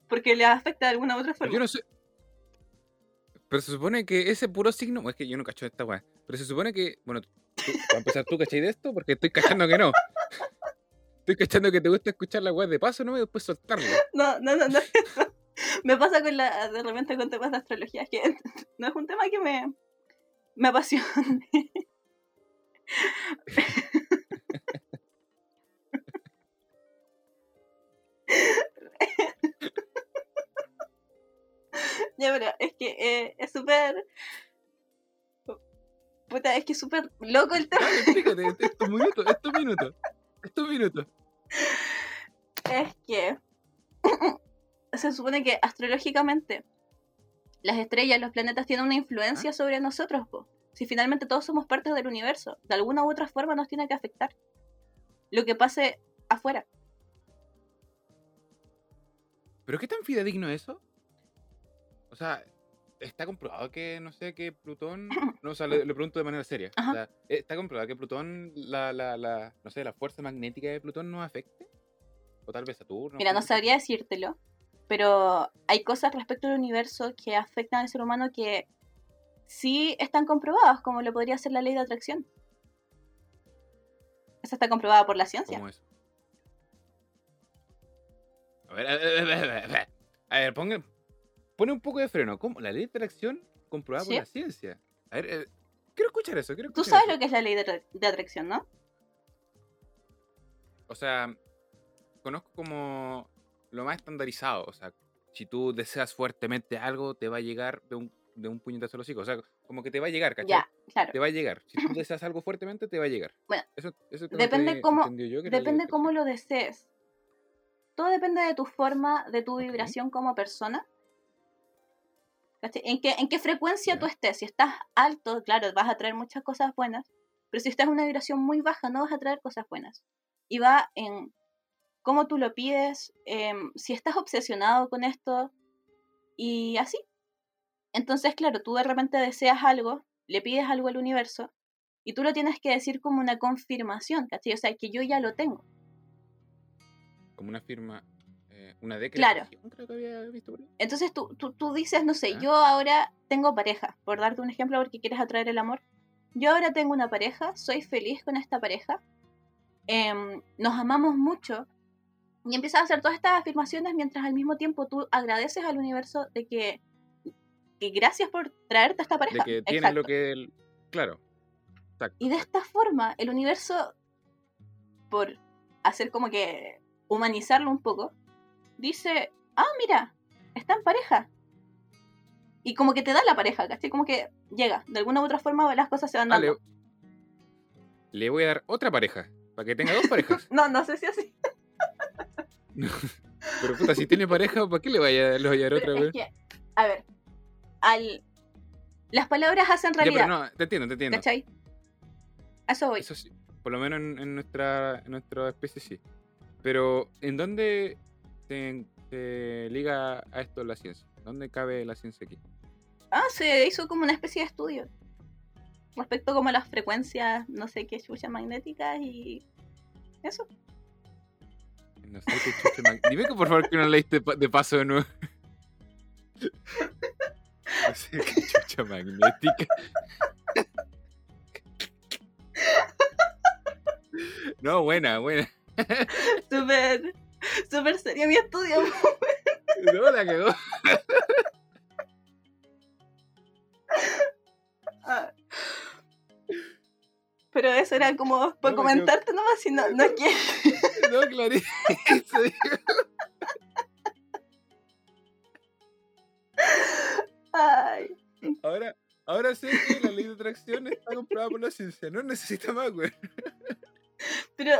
Porque le afecta de alguna u otra forma. Yo no sé. Pero se supone que ese puro signo. Es que yo no cacho esta weá. Pero se supone que. Bueno, para empezar, ¿tú cachai de esto? Porque estoy cachando que no. Estoy cachando que te gusta escuchar la weá de paso, ¿no? Y después soltarla. No, no, no, no. me pasa con la. De repente con temas de astrología. que no es un tema que me. Me apasione. ya, pero es que eh, es súper. Puta, es que es súper loco el tema. Explícate, estos minutos, estos minutos. Estos minutos. Es que. se supone que astrológicamente las estrellas, los planetas tienen una influencia sobre nosotros, po. Si finalmente todos somos partes del universo, de alguna u otra forma nos tiene que afectar lo que pase afuera. ¿Pero qué tan fidedigno es eso? O sea, está comprobado que, no sé, que Plutón. No, o sea, le, le pregunto de manera seria. O Ajá. sea, ¿Está comprobado que Plutón, la, la, la, no sé, la fuerza magnética de Plutón no afecte? O tal vez Saturno. Mira, no sabría decírtelo, pero hay cosas respecto al universo que afectan al ser humano que sí están comprobadas, como lo podría ser la ley de atracción. Esa está comprobada por la ciencia. ¿Cómo eso? A ver, a ver, a ver, a ver, a ver. A ver, ponga, pone un poco de freno. ¿Cómo? La ley de atracción comprobada Sí. por la ciencia. A ver, eh, quiero escuchar eso. Quiero Tú sabes eso. lo que es la ley de, atra- de atracción, ¿no? O sea, conozco como lo más estandarizado. O sea, si tú deseas fuertemente algo, te va a llegar de un, de un puñetazo a los hijos. O sea, como que te va a llegar, ¿cachai? Ya, claro. Te va a llegar. Si tú deseas algo fuertemente, te va a llegar. Bueno, eso, eso depende que cómo- yo Depende cómo lo desees. Todo depende de tu forma, de tu vibración como persona. ¿En qué, ¿En qué frecuencia tú estés? Si estás alto, claro, vas a traer muchas cosas buenas. Pero si estás en una vibración muy baja, no vas a traer cosas buenas. Y va en cómo tú lo pides, em, si estás obsesionado con esto y así. Entonces, claro, tú de repente deseas algo, le pides algo al universo y tú lo tienes que decir como una confirmación, ¿cachai? O sea, que yo ya lo tengo. Como una firma, eh, una Claro. declaración, creo que había visto por ahí. Entonces tú, tú, tú dices, no sé, yo ahora tengo pareja, por darte un ejemplo porque quieres atraer el amor. Yo ahora tengo una pareja, soy feliz con esta pareja, em, nos amamos mucho y empiezas a hacer todas estas afirmaciones mientras al mismo tiempo tú agradeces al universo de que, que gracias por traerte a esta pareja. De que tiene Exacto. lo que. el- Claro. Exacto, Y de esta forma, el universo, por hacer como que humanizarlo un poco, dice, ah, mira, está en pareja. Y como que te da la pareja, ¿cachai? Como que llega. De alguna u otra forma las cosas se van Ah, le, dando. le voy a dar otra pareja. Para que tenga dos parejas. No, no sé si así. Pero puta, si tiene pareja, ¿para qué le vaya, le vaya a dar otra vez? que, a ver, al... las palabras hacen Ya, realidad, pero no, te entiendo, te entiendo. ¿cachai? A eso voy. Eso sí. Por lo menos en, en nuestra, en nuestra especie sí. Pero, ¿en dónde se, se liga a esto la ciencia? ¿Dónde cabe la ciencia aquí? Ah, se hizo como una especie de estudio respecto como a las frecuencias, no sé qué chucha magnéticas y eso. No sé qué chucha mag- Dime que por favor que no leíste de paso de nuevo. No sé qué chucha magnética. No, buena, buena. Súper, súper serio mi estudio. No, la cagó. Ah. Pero eso era como No, quedo- comentarte nomás, si no, no es que... No, clarísimo. Ay, Ahora, ahora sé que la ley de atracción está comprobada por la ciencia. No necesita más, güey. pero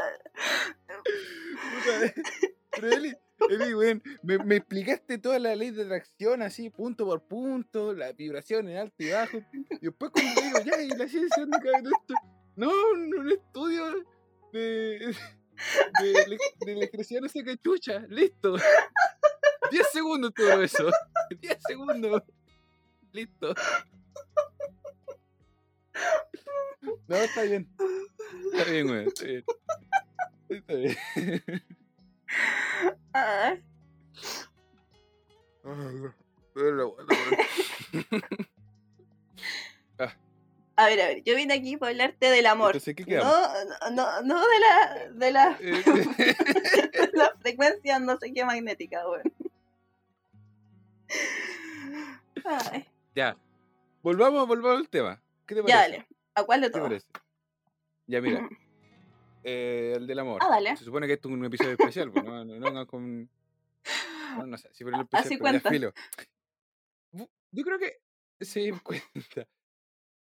Puta, Me, explicaste toda la ley de atracción así, punto por punto, la vibración en alto y bajo. Y después cuando digo, ya, ¿y la ciencia dónde cabe esto? No, no, un estudio de, de, de electricidad no sé qué. Listo. 10 segundos todo eso. 10 segundos. Listo. No, está bien. Está. Está bien. Está bien. Ay, buena, güey. A ver, a ver, yo vine aquí para hablarte del amor. Entonces. No, no, no de la, de la, Eh, de la frecuencia no sé qué magnética, weón. Ya. Volvamos, volvamos al tema. ¿Qué te parece? ya, dale. ¿A cuál de ¿Qué te todos? parece? Ya, mira. Eh, el del amor. Ah, dale. Se supone que esto es un episodio especial, pues no, no, no con. No, no sé, si fuera el especial, Así pero ya cuenta. filo. Yo creo que se cuenta.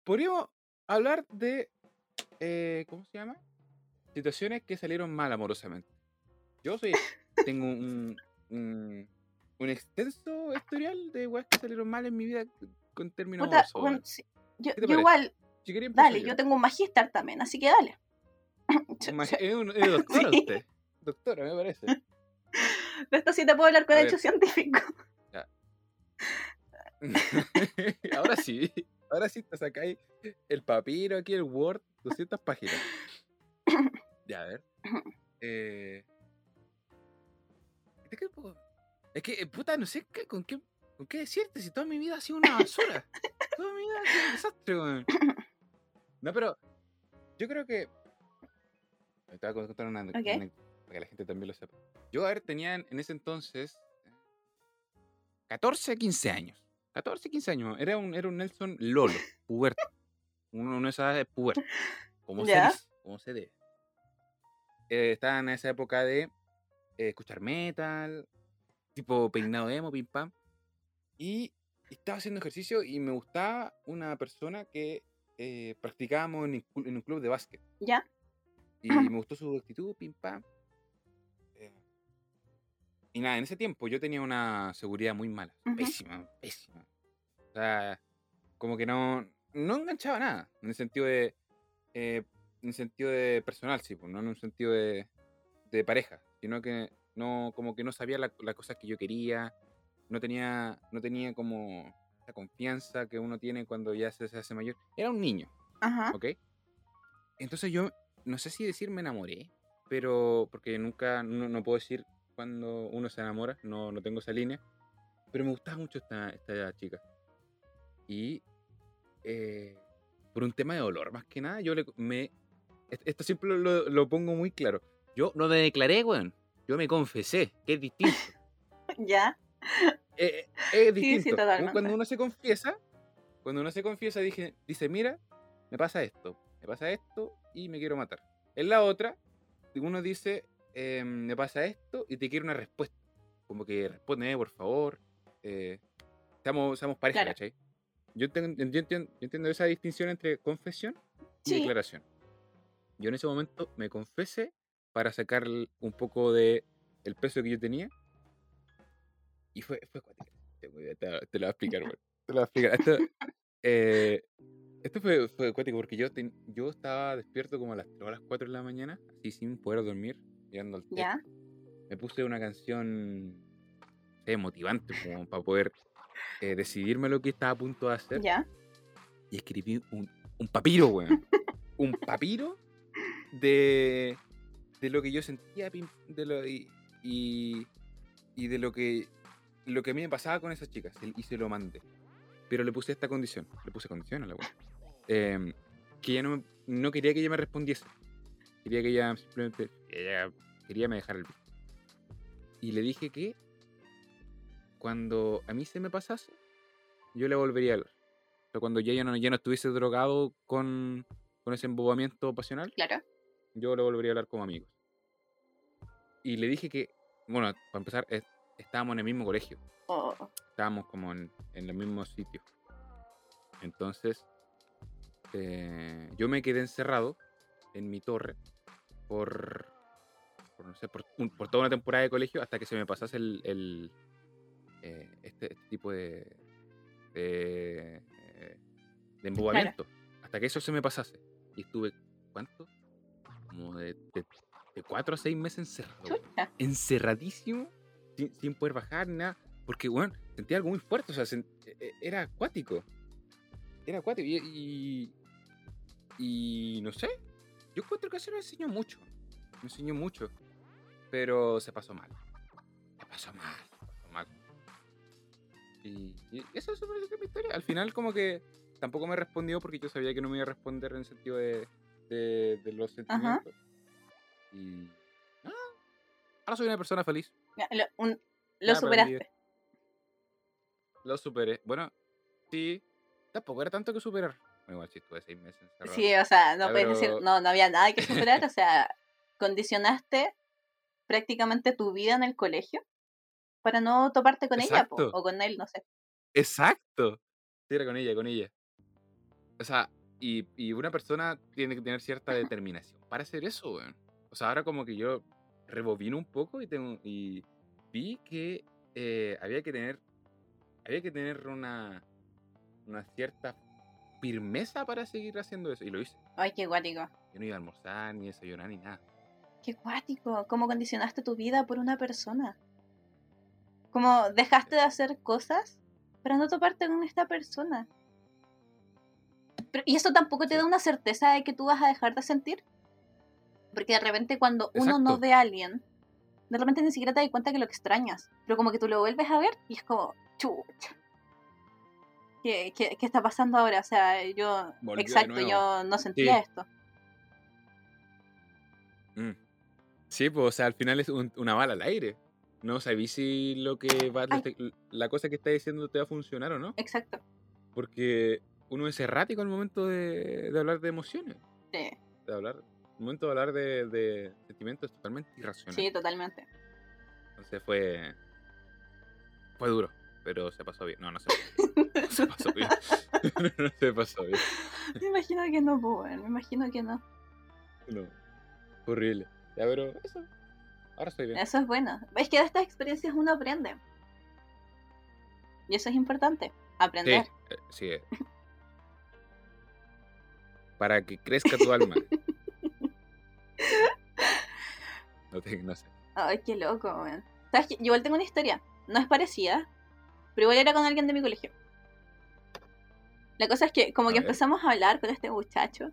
Podríamos hablar de. eh, ¿Cómo se llama? Situaciones que salieron mal amorosamente. Yo soy. Tengo un. un, un extenso historial de weas que salieron mal en mi vida con términos amorosos. bueno, sí, yo, ¿Qué te yo igual, Si quería dale, yo tengo un magíster también, así que dale. Es, un, es doctora Sí. usted. Doctora, me parece. De esto sí te puedo hablar con A hecho ver. científico. ahora sí, ahora sí te sacáis el papiro aquí, el Word, 200 páginas. Ya, a ver. Eh, ¿de qué puedo- Es que, eh, puta, no sé qué, con, qué, con qué decirte si toda mi vida ha sido una basura. toda mi vida ha sido un desastre, weón. No, pero yo creo que... Te voy a contar una anécdota para que la gente también lo sepa. Yo, a ver, tenía en ese entonces 14, 15 años. 14, 15 años. Era un, era un Nelson Lolo, puberto. Uno, de esas edades puberto. Como se dice, como se debe. Eh, estaba en esa época de eh, escuchar metal, tipo peinado emo, pim pam. Y estaba haciendo ejercicio y me gustaba una persona que eh, practicábamos en, en un club de básquet. ¿Ya? Y me gustó su actitud, pim pam. Eh, y nada, en ese tiempo yo tenía una seguridad muy mala. Ujú. Pésima, pésima. O sea, como que no, no enganchaba nada. En el sentido de. eh, en el sentido de personal, sí, pues, no en un sentido de, de pareja. Sino que no, como que no sabía la- las cosas que yo quería. No tenía, no tenía como esa confianza que uno tiene cuando ya se, se hace mayor. Era un niño. Ajá. ¿ok? Entonces yo, no sé si decir me enamoré, pero porque nunca, no, no puedo decir cuando uno se enamora, no, no tengo esa línea, pero me gustaba mucho esta, esta chica. Y eh, por un tema de dolor, más que nada, yo le, me... est- Esto siempre lo, lo- pongo muy claro. Yo no me declaré, weón. Yo me confesé, que es distinto. ¿Ya? Eh, eh, es sí, distinto. Uno- totalmente. Cuando uno se confiesa, cuando uno se confiesa, dije, dice, mira, me pasa esto, me pasa esto y me quiero matar. En la otra, uno dice, eh, me pasa esto y te quiero una respuesta. Como que respóndeme, por favor. Eh, seamos, seamos pareja, Claro. ¿cachai? Yo, enten- yo entiendo, yo entiendo esa distinción entre confesión y Sí. declaración. Yo en ese momento me confesé para sacar un poco de el peso que yo tenía. Y fue, fue cuático. Te, te, lo voy a explicar. Te lo voy a explicar. Esto, eh, esto fue, fue cuático porque yo, ten- yo estaba despierto como a las 3 o a las 4 de la mañana, así sin poder dormir, llegando al techo. ¿Ya? Me puse una canción no sé, motivante como para poder eh, decidirme lo que estaba a punto de hacer ¿Ya? y escribí un, un papiro, weón. un papiro de, de lo que yo sentía de lo, y, y, y de lo que, lo que a mí me pasaba con esas chicas. Y se lo mandé. Pero le puse esta condición. Le puse condición a la weón. Em, que ella no, no quería que ella me respondiese. Quería que ella simplemente. Ella quería me dejar el. Y le dije que cuando a mí se me pasase, yo le volvería a hablar. O sea, cuando ya, yo no, ya no estuviese drogado con, con ese embobamiento pasional, Claro. yo le volvería a hablar como amigos. Y le dije que, bueno, para empezar, es- estábamos en el mismo colegio. Oh, Estábamos como en, en los mismos sitios. Entonces, eh, yo me quedé encerrado en mi torre por, por, no sé, por, un- por toda una temporada de colegio hasta que se me pasase el, el, eh, este, este tipo de, de, eh, de embobamiento. Hasta que eso se me pasase. Y estuve, ¿cuánto? como de, de, cuatro a seis meses encerrado. Encerradísimo, sin, sin, poder bajar ni nada. Porque, bueno, sentía algo muy fuerte, o sea, e, e, era acuático. Era acuático. Y, y, no sé, yo encuentro que eso me enseñó mucho. Me enseñó mucho. Pero se pasó mal. Se pasó mal. Se pasó mal. Y, eso es mi historia. Al final, como que tampoco me respondió porque yo sabía que no me iba a responder en el sentido de, de, los sentimientos. Y. ahora soy una persona feliz. Lo, superaste. Lo superé. Bueno, sí. Tampoco era tanto que superar. Igual si estuve seis meses encerrado. Sí, o sea, no puedes decir, no, no había nada que superar. o sea, condicionaste prácticamente tu vida en el colegio para no toparte con ella o con él, no sé. Exacto. Sí, era con ella, con ella. O sea, y, y una persona tiene que tener cierta determinación para hacer eso, weón. O sea, ahora como que yo rebobino un poco y, tengo, y vi que eh, había que tener había que tener una, una cierta firmeza para seguir haciendo eso. Y lo hice. Ay, qué guático. Yo no iba a almorzar, ni desayunar, ni nada. Qué guático. ¿Cómo condicionaste tu vida por una persona? ¿Cómo dejaste de hacer cosas para no toparte con esta persona? y eso tampoco te da una certeza de que tú vas a dejar de sentir. Porque de repente cuando uno no ve a alguien, de repente ni siquiera te das cuenta que lo extrañas. Pero como que tú lo vuelves a ver y es como, chucha. ¿Qué, qué, qué está pasando ahora? O sea, yo... exacto, yo no sentía esto. Mm. Sí, pues, o sea, al final es una bala al aire. No sabí si lo que va, la cosa que está diciendo te va a funcionar o no. Exacto. Porque uno es errático al momento de, hablar de emociones. Sí. De hablar, al momento de hablar de, sentimientos totalmente irracionales. Sí, totalmente. Entonces fue. Fue duro, pero se pasó bien. No, no se, no se pasó bien. no se pasó bien. Me imagino que no, pues, me imagino que no. No. Horrible. Ya, pero eso. Ahora estoy bien. Eso es bueno. Es que de estas experiencias uno aprende. Y eso es importante. Aprender. Sí, eh, sí para que crezca tu alma. No, te, no sé. Ay, qué loco, weón. ¿Sabes qué? Yo igual tengo una historia. No es parecida, pero igual era con alguien de mi colegio. La cosa es que como que empezamos a hablar con este muchacho.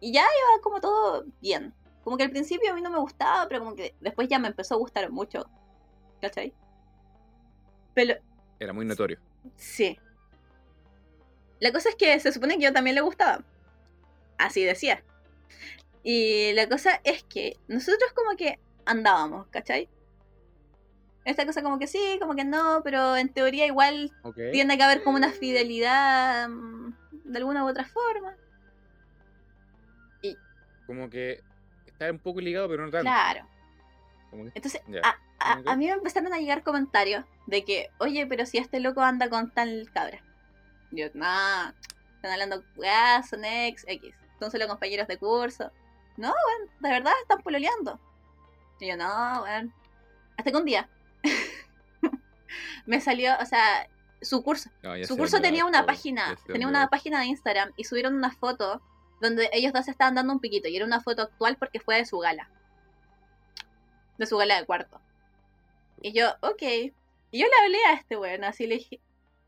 Y ya iba como todo bien. Como que al principio a mí no me gustaba, pero como que después ya me empezó a gustar mucho. ¿Cachai? Pero... Era muy notorio. Sí. La cosa es que se supone que yo también le gustaba. Así decía. Y la cosa es que nosotros como que andábamos, ¿cachai? Esta cosa como que sí, como que no, pero en teoría igual tiene que haber como una fidelidad mm, de alguna u otra forma. Y... Como que está un poco ligado, pero no tanto. Claro. Entonces, a, mí me empezaron a llegar comentarios de que, oye, pero si este loco anda con tal cabra. Yo, nah, están hablando, ah, son ex, X son solo compañeros de curso. No, weón, de verdad están pololeando. Y yo, no, weón. Hasta que un día me salió, o sea, su curso. su curso tenía una página, tenía una página de Instagram y subieron una foto donde ellos dos estaban dando un piquito y era una foto actual porque fue de su gala. De su gala de cuarto. Y yo, ok. Y yo le hablé a este weón, así le dije,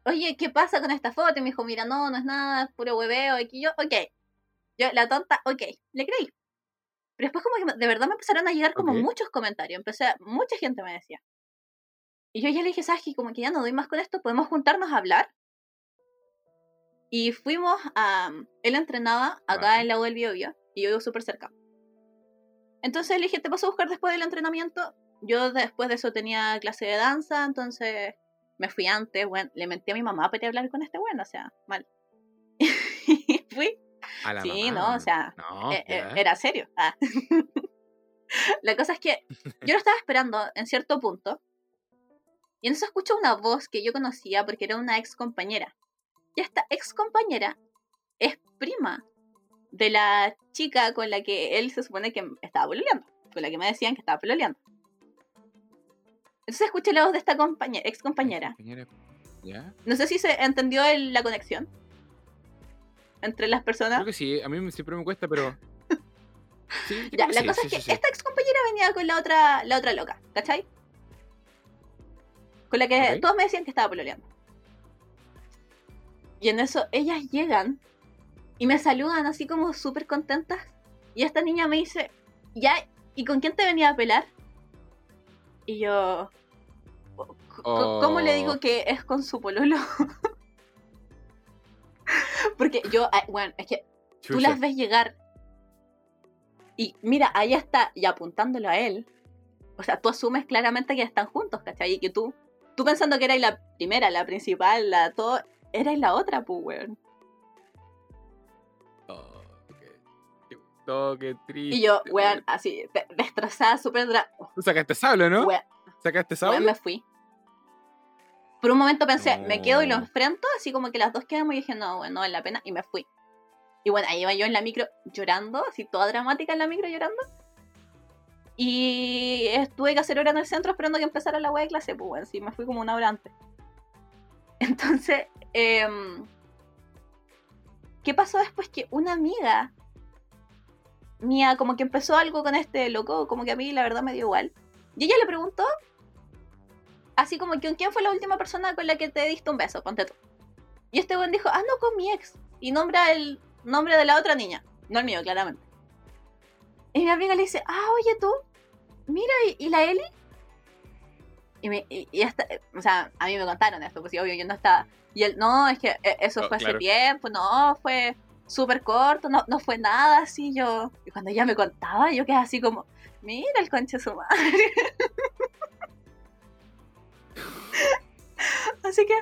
oye, ¿qué pasa con esta foto? Y me dijo, mira, no, no es nada, puro hueveo. Y yo, ok. Yo, la tonta, ok, le creí. Pero después como que de verdad me empezaron a llegar como muchos comentarios. Empecé, mucha gente me decía. Y yo ya le dije, Saji, como que ya no doy más con esto, ¿podemos juntarnos a hablar? Y fuimos a... Él entrenaba acá en la U del Biobio y yo vivo súper cerca. Entonces le dije, ¿te paso a buscar después del entrenamiento? Yo después de eso tenía clase de danza, entonces me fui antes, bueno, le mentí a mi mamá para hablar con este bueno, o sea, mal. y fui sí, no, o sea, e, e, era serio. Ah. La cosa es que yo lo estaba esperando en cierto punto. Y entonces escucho una voz que yo conocía porque era una ex compañera. Y esta ex compañera es prima de la chica con la que él se supone que estaba pololeando. Con la que me decían que estaba pololeando. Entonces escuché la voz de esta compañera, ex compañera. No sé si se entendió la conexión entre las personas. Creo que sí, a mí siempre me cuesta, pero. Sí, Ya, creo la sí, cosa sí, es que esta ex compañera venía con la otra, la otra loca, ¿cachai? Con la que todos me decían que estaba pololeando. Y en eso ellas llegan y me saludan así como súper contentas. Y esta niña me dice, ya, ¿y con quién te venía a pelar? Y yo, "Co- co- ¿cómo le digo Oh. que es con su pololo? Porque yo, ah, bueno, es que tú las ves llegar y mira, ahí está, y apuntándolo a él. O sea, tú asumes claramente que están juntos, ¿cachai? Y que tú, tú pensando que erais la primera, la principal, la todo, erais la otra, pues, weón. Oh, qué, oh, qué triste. Y yo, weón, así, de- destrozada, súper dra... Tú sacaste sable, ¿no? Weón, ¿Sacaste weón, sable? me fui. Por un momento pensé, me quedo y lo enfrento, así como que las dos quedamos y dije, no, weón, no vale la pena, y me fui. Y bueno, ahí iba yo en la micro llorando, así toda dramática en la micro llorando. Y eh, tuve que hacer hora en el centro esperando que empezara la web de clase, pues bueno, sí, me fui como una hora antes. Entonces, em, ¿qué pasó después? Que una amiga mía como que empezó algo con este loco, como que a mí la verdad me dio igual. Y ella le preguntó, así como que, ¿quién fue la última persona con la que te diste un beso? Ponte tú. Y este buen dijo, ah, no, con mi ex. Y nombra el nombre de la otra niña. No el mío, claramente. Y mi amiga le dice, ah, oye tú, mira, ¿y, y la Eli? Y, me, y, y hasta, o sea, a mí me contaron esto, pues obvio, yo no estaba. Y él, no, es que eh, eso Oh, fue claro. hace tiempo, no, fue súper corto, no, no fue nada así. Yo, y cuando ella me contaba, yo quedé así como, mira el conche de su madre. así que,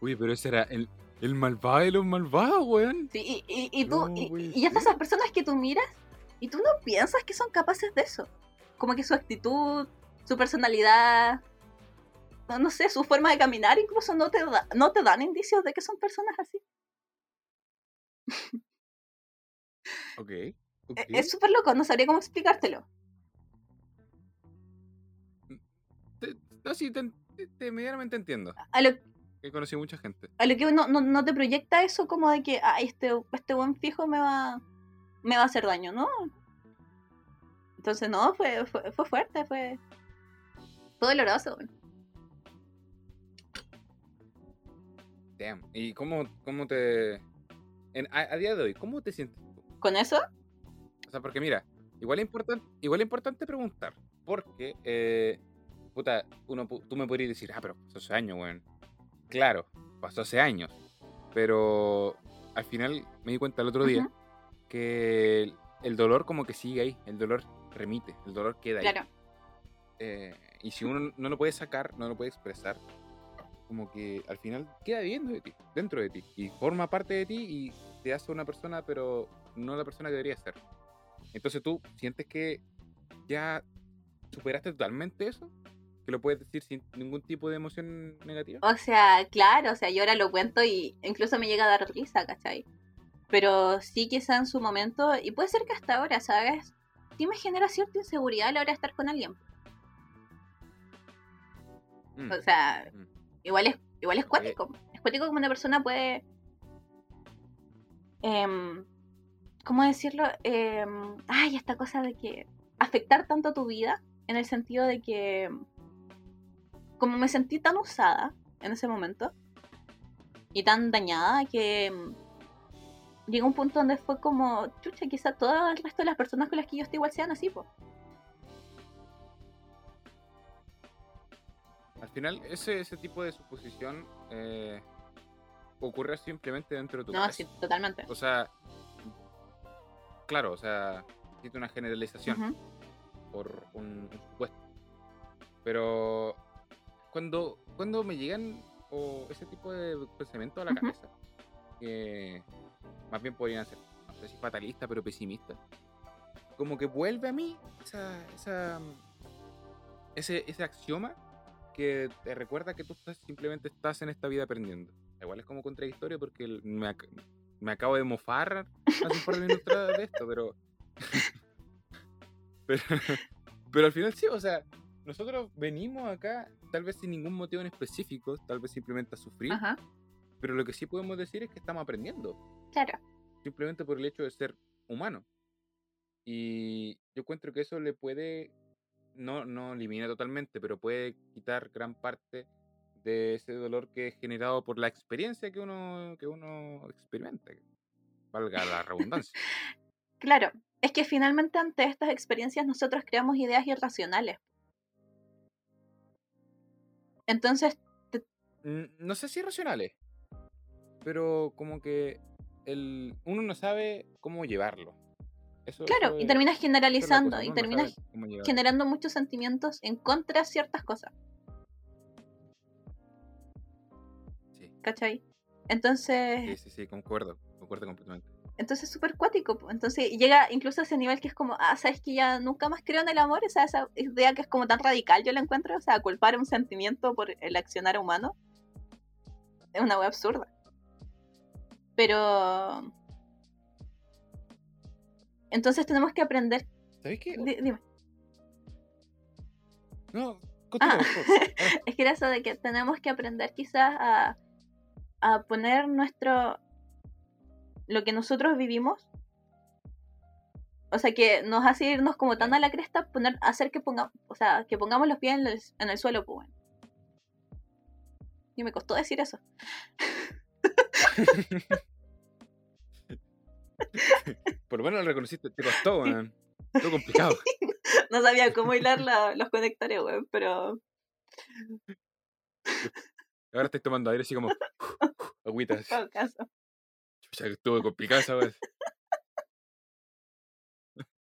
Uy, pero ese era el, el malvado de los malvados, weón. Sí, y, y, y tú, No, y, y esas personas que tú miras y tú no piensas que son capaces de eso. Como que su actitud, su personalidad, no, no sé, su forma de caminar incluso no te, da- no te dan indicios de que son personas así. Ok. E- Es súper loco, no sabría cómo explicártelo. Te- no, sí, te, te- te medianamente entiendo. A lo, He conocido mucha gente. a lo que uno no, no te proyecta eso como de que, ay, este, este buen fijo me va, me va a hacer daño, ¿no? Entonces, no, fue, fue, fue fuerte, fue, fue doloroso. Damn. ¿Y cómo, cómo te. en- a, a día de hoy, ¿cómo te sientes? Con eso, O sea, porque mira, igual es importante, igual es importante preguntar. Porque, eh, puta, uno, tú me podrías decir, ah, pero pasó hace años, weón. Claro, pasó hace años. Pero al final me di cuenta el otro día que el, el dolor como que sigue ahí, el dolor remite, el dolor queda ahí. claro. Eh, y si uno no lo puede sacar, no lo puede expresar, como que al final queda viviendo de ti, dentro de ti, y forma parte de ti y te hace una persona, pero no la persona que debería ser. Entonces tú sientes que ya superaste totalmente eso, que lo puedes decir sin ningún tipo de emoción negativa. O sea, claro, o sea, yo ahora lo cuento y incluso me llega a dar risa, ¿cachai? Pero sí quizá en su momento, y puede ser que hasta ahora, ¿sabes? Sí me genera cierta inseguridad a la hora de estar con alguien. Mm, O sea, mm. igual es, igual es cuático. Es cuático como una persona puede... em, ¿Cómo decirlo? Em, ay, esta cosa de que afectar tanto tu vida, en el sentido de que... Como me sentí tan usada en ese momento, y tan dañada, que llegó un punto donde fue como, chucha, quizá todo el resto de las personas con las que yo estoy igual sean así, pues. Al final, ese, ese tipo de suposición eh, ocurre simplemente dentro de tu No, cabeza. sí, totalmente. O sea, claro, o sea, existe una generalización por un, un supuesto. Pero cuando, cuando me llegan o ese tipo de pensamientos a la cabeza, que más bien podrían ser, no sé si fatalista, pero pesimista, como que vuelve a mí esa, esa, ese, ese axioma que te recuerda que tú estás, simplemente estás en esta vida aprendiendo. Igual es como contradictorio porque me, ac- me acabo de mofar hace un par de minutos de esto, pero, pero. Pero al final sí, o sea, nosotros venimos acá, tal vez sin ningún motivo en específico, tal vez simplemente a sufrir, Ajá, pero lo que sí podemos decir es que estamos aprendiendo, claro. simplemente por el hecho de ser humano. Y yo encuentro que eso le puede, no, no elimina totalmente, pero puede quitar gran parte de ese dolor que es generado por la experiencia que uno, que uno experimenta. Valga la redundancia. claro, es que finalmente ante estas experiencias nosotros creamos ideas irracionales. Entonces... No sé si irracionales, pero como que el, uno no sabe cómo llevarlo. claro, y terminas generalizando y terminas generando muchos sentimientos en contra de ciertas cosas. Sí. ¿Cachai? Entonces... Sí, sí, sí, concuerdo, concuerdo completamente. Entonces es súper cuático. Entonces llega incluso a ese nivel que es como, ah, sabes que ya nunca más creo en el amor. O sea, esa idea que es como tan radical, yo la encuentro. O sea, culpar un sentimiento por el accionar humano es una web absurda. Pero. Entonces tenemos que aprender. ¿Sabes qué? dime. No, continúa, ah, es que era eso de que tenemos que aprender quizás a, a poner nuestro lo que nosotros vivimos, o sea, que nos hace irnos como tan a la cresta, poner, hacer que pongamos, o sea, que pongamos los pies en el, suelo, pues bueno. Y me costó decir eso. Por lo menos lo reconociste, te costó, weón. Todo complicado. no sabía cómo hilar los conectores, weón, pero. Ahora estoy tomando aire así como agüitas. En todo caso. O sea, que estuvo complicado esa vez.